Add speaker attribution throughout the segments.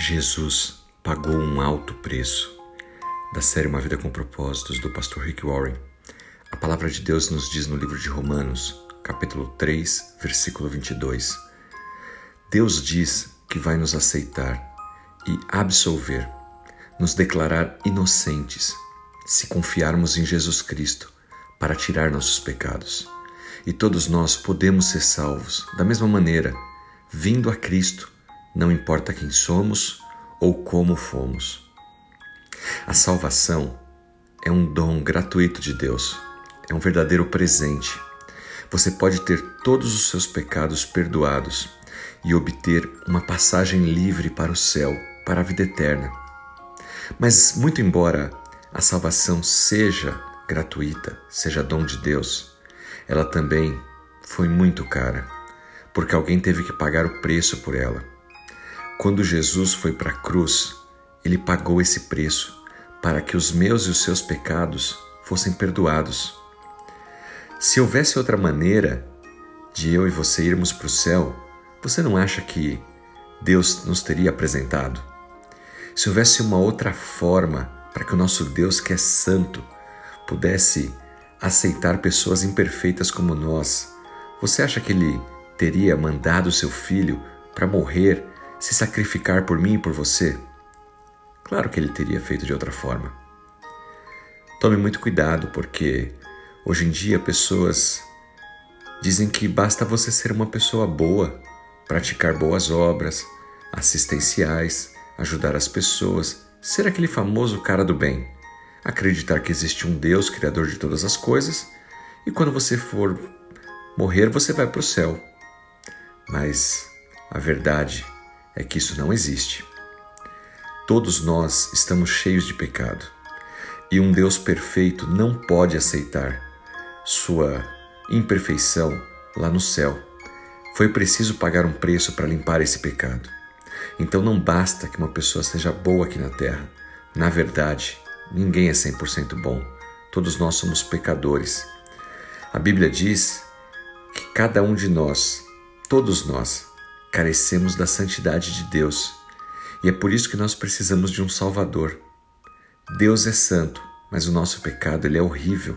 Speaker 1: Jesus pagou um alto preço. Da série Uma Vida com Propósitos, do pastor Rick Warren. A palavra de Deus nos diz no livro de Romanos, capítulo 3, versículo 22. Deus diz que vai nos aceitar e absolver, nos declarar inocentes, se confiarmos em Jesus Cristo para tirar nossos pecados. E todos nós podemos ser salvos da mesma maneira, vindo a Cristo não importa quem somos ou como fomos. A salvação é um dom gratuito de Deus, é um verdadeiro presente. Você pode ter todos os seus pecados perdoados e obter uma passagem livre para o céu, para a vida eterna. Mas, muito embora a salvação seja gratuita, seja dom de Deus, ela também foi muito cara, porque alguém teve que pagar o preço por ela. Quando Jesus foi para a cruz, ele pagou esse preço para que os meus e os seus pecados fossem perdoados. Se houvesse outra maneira de eu e você irmos para o céu, você não acha que Deus nos teria apresentado? Se houvesse uma outra forma para que o nosso Deus, que é santo, pudesse aceitar pessoas imperfeitas como nós, você acha que ele teria mandado seu filho para morrer se sacrificar por mim e por você? Claro que ele teria feito de outra forma. Tome muito cuidado, porque hoje em dia pessoas dizem que basta você ser uma pessoa boa, praticar boas obras, assistenciais, ajudar as pessoas, ser aquele famoso cara do bem, acreditar que existe um Deus criador de todas as coisas e quando você for morrer você vai para o céu. Mas a verdade é que isso não existe. Todos nós estamos cheios de pecado e um Deus perfeito não pode aceitar sua imperfeição lá no céu. Foi preciso pagar um preço para limpar esse pecado. Então não basta que uma pessoa seja boa aqui na terra. Na verdade, ninguém é 100% bom. Todos nós somos pecadores. A Bíblia diz que cada um de nós, todos nós, Carecemos da santidade de Deus e é por isso que nós precisamos de um Salvador. Deus é santo, mas o nosso pecado ele é horrível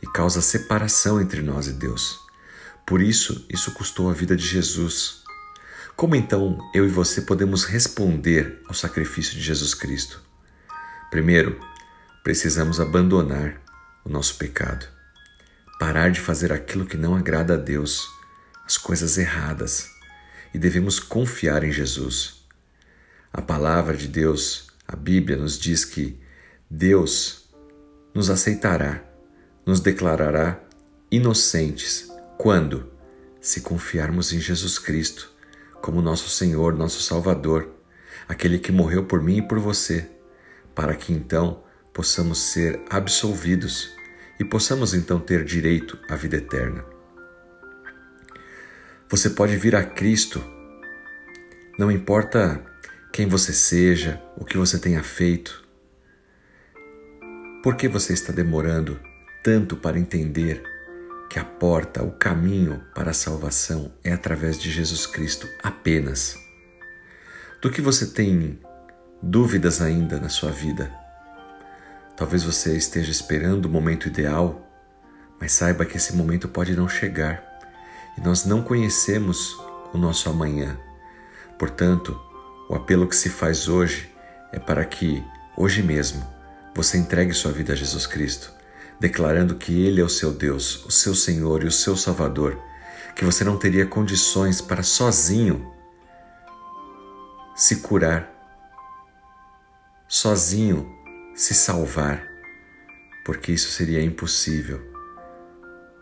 Speaker 1: e causa separação entre nós e Deus. Por isso, isso custou a vida de Jesus. Como então eu e você podemos responder ao sacrifício de Jesus Cristo? Primeiro, precisamos abandonar o nosso pecado, parar de fazer aquilo que não agrada a Deus, as coisas erradas e devemos confiar em Jesus. A palavra de Deus, a Bíblia, nos diz que Deus nos aceitará, nos declarará inocentes quando? Se confiarmos em Jesus Cristo como nosso Senhor, nosso Salvador, aquele que morreu por mim e por você, para que então possamos ser absolvidos e possamos então ter direito à vida eterna. Você pode vir a Cristo, não importa quem você seja, o que você tenha feito. Por que você está demorando tanto para entender que a porta, o caminho para a salvação é através de Jesus Cristo apenas? Do que você tem dúvidas ainda na sua vida? Talvez você esteja esperando o momento ideal, mas saiba que esse momento pode não chegar nós não conhecemos o nosso amanhã. Portanto, o apelo que se faz hoje é para que, hoje mesmo, você entregue sua vida a Jesus Cristo, declarando que Ele é o seu Deus, o seu Senhor e o seu Salvador, que você não teria condições para sozinho se curar, sozinho se salvar, porque isso seria impossível.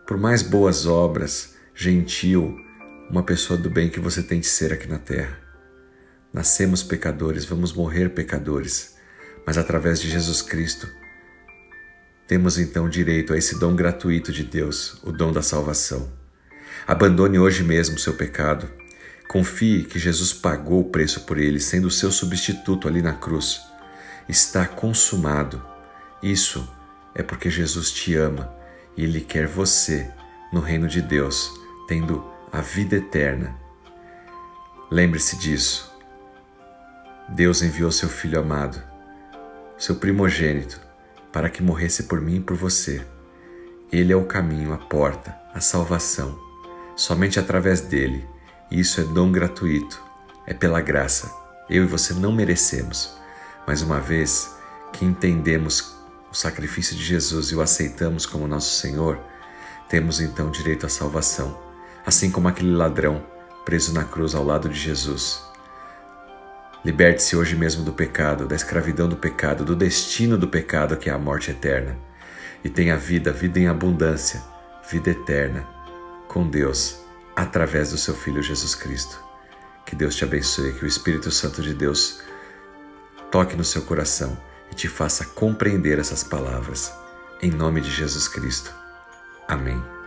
Speaker 1: Por mais boas obras, gentil, uma pessoa do bem que você tem de ser aqui na terra. Nascemos pecadores, vamos morrer pecadores, mas através de Jesus Cristo temos então direito a esse dom gratuito de Deus, o dom da salvação. Abandone hoje mesmo seu pecado. Confie que Jesus pagou o preço por ele, sendo o seu substituto ali na cruz. Está consumado. Isso é porque Jesus te ama e ele quer você no reino de Deus tendo a vida eterna. Lembre-se disso. Deus enviou seu Filho amado, seu primogênito, para que morresse por mim e por você. Ele é o caminho, a porta, a salvação. Somente através dele. E isso é dom gratuito, é pela graça. Eu e você não merecemos. Mas uma vez que entendemos o sacrifício de Jesus e o aceitamos como nosso Senhor, temos então direito à salvação, assim como aquele ladrão preso na cruz ao lado de Jesus. Liberte-se hoje mesmo do pecado, da escravidão do pecado, do destino do pecado que é a morte eterna. E tenha vida, vida em abundância, vida eterna, com Deus, através do seu Filho Jesus Cristo. Que Deus te abençoe, que o Espírito Santo de Deus toque no seu coração e te faça compreender essas palavras. Em nome de Jesus Cristo. Amém.